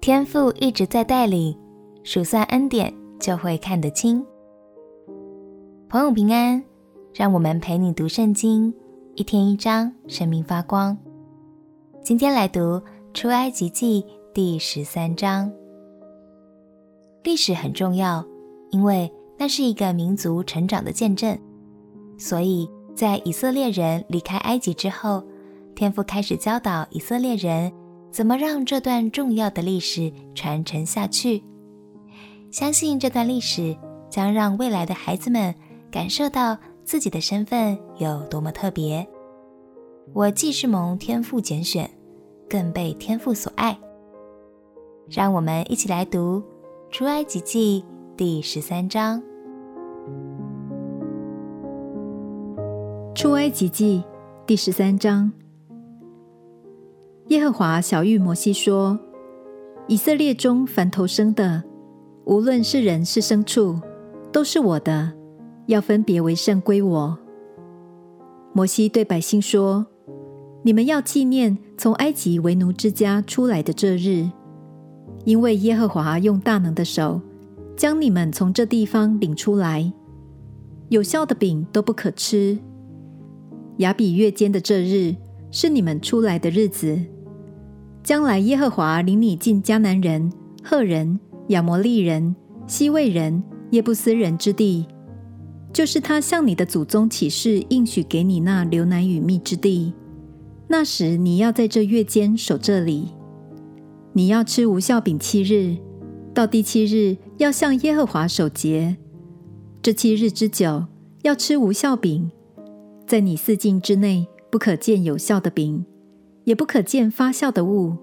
天父一直在带领，数算恩典就会看得清。朋友平安，让我们陪你读圣经，一天一章，生命发光。今天来读出埃及记第十三章。历史很重要，因为那是一个民族成长的见证。所以在以色列人离开埃及之后，天父开始教导以色列人。怎么让这段重要的历史传承下去？相信这段历史将让未来的孩子们感受到自己的身份有多么特别。我既是蒙天赋拣选，更被天赋所爱。让我们一起来读《出埃及记》第十三章。《出埃及记》第十三章。耶和华晓諭摩西说：“以色列中凡投生的，无论是人是牲畜，都是我的，要分别为圣归我。”摩西对百姓说：“你们要纪念从埃及为奴之家出来的这日，因为耶和华用大能的手将你们从这地方领出来。有效的饼都不可吃。亚比月间的这日是你们出来的日子。”将来耶和华领你进迦南人、赫人、亚摩利人、西魏人、耶布斯人之地，就是他向你的祖宗起誓应许给你那流奶与蜜之地。那时你要在这月间守这里，你要吃无效饼七日，到第七日要向耶和华守节。这七日之久要吃无效饼，在你四境之内不可见有效的饼。也不可见发酵的物。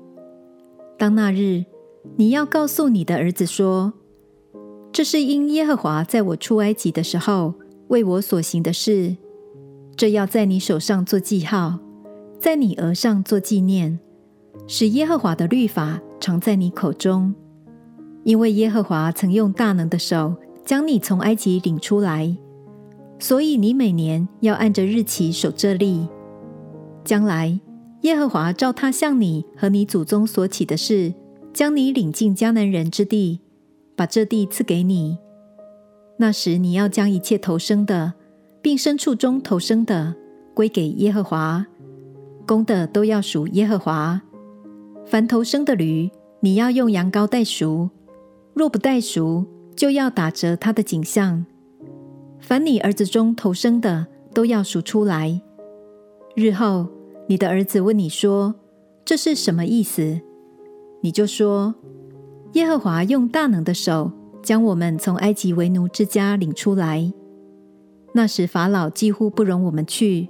当那日，你要告诉你的儿子说：“这是因耶和华在我出埃及的时候为我所行的事。这要在你手上做记号，在你额上做纪念，使耶和华的律法常在你口中。因为耶和华曾用大能的手将你从埃及领出来，所以你每年要按着日期守这例。将来。”耶和华照他向你和你祖宗所起的事，将你领进迦南人之地，把这地赐给你。那时你要将一切投生的，并牲畜中投生的，归给耶和华，公的都要属耶和华。凡投生的驴，你要用羊羔代赎；若不代赎，就要打折他的颈项。凡你儿子中投生的，都要赎出来。日后。你的儿子问你说：“这是什么意思？”你就说：“耶和华用大能的手将我们从埃及为奴之家领出来。那时法老几乎不容我们去，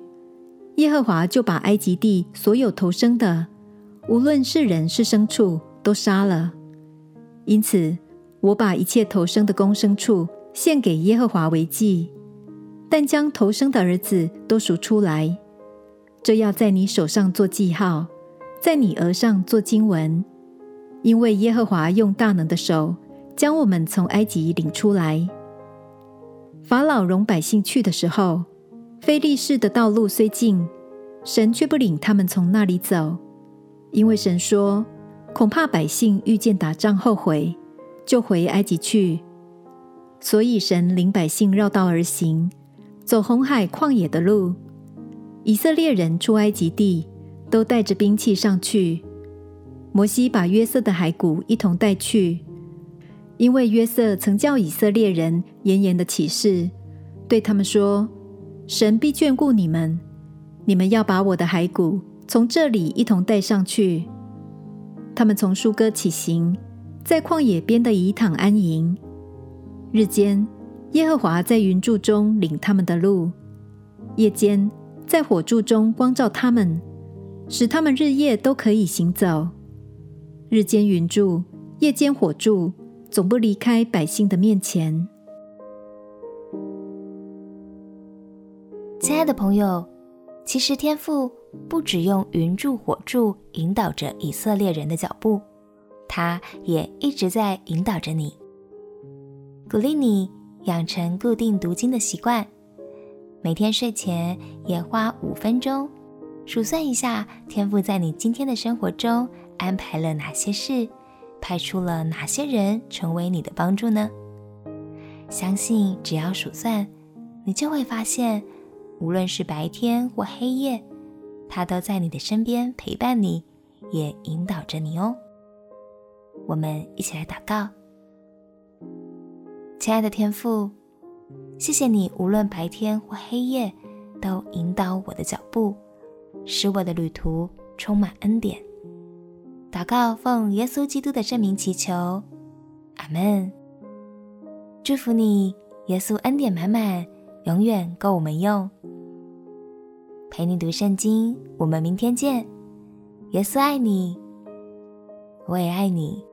耶和华就把埃及地所有头生的，无论是人是牲畜，都杀了。因此，我把一切头生的公牲畜献给耶和华为祭，但将头生的儿子都赎出来。”这要在你手上做记号，在你额上做经文，因为耶和华用大能的手将我们从埃及领出来。法老容百姓去的时候，非利士的道路虽近，神却不领他们从那里走，因为神说，恐怕百姓遇见打仗后悔，就回埃及去。所以神领百姓绕道而行，走红海旷野的路。以色列人出埃及地，都带着兵器上去。摩西把约瑟的骸骨一同带去，因为约瑟曾叫以色列人严严的起誓，对他们说：“神必眷顾你们，你们要把我的骸骨从这里一同带上去。”他们从疏割起行，在旷野边的以坦安营。日间，耶和华在云柱中领他们的路；夜间，在火柱中光照他们，使他们日夜都可以行走。日间云柱，夜间火柱，总不离开百姓的面前。亲爱的朋友，其实天父不只用云柱、火柱引导着以色列人的脚步，他也一直在引导着你，鼓励你养成固定读经的习惯。每天睡前也花五分钟，数算一下天赋在你今天的生活中安排了哪些事，派出了哪些人成为你的帮助呢？相信只要数算，你就会发现，无论是白天或黑夜，他都在你的身边陪伴你，也引导着你哦。我们一起来祷告，亲爱的天父，谢谢你无论白天或黑夜，都引导我的脚步，使我的旅途充满恩典。祷告奉耶稣基督的圣名祈求，阿门。祝福你，耶稣恩典满满，永远够我们用。陪你读圣经，我们明天见。耶稣爱你，我也爱你。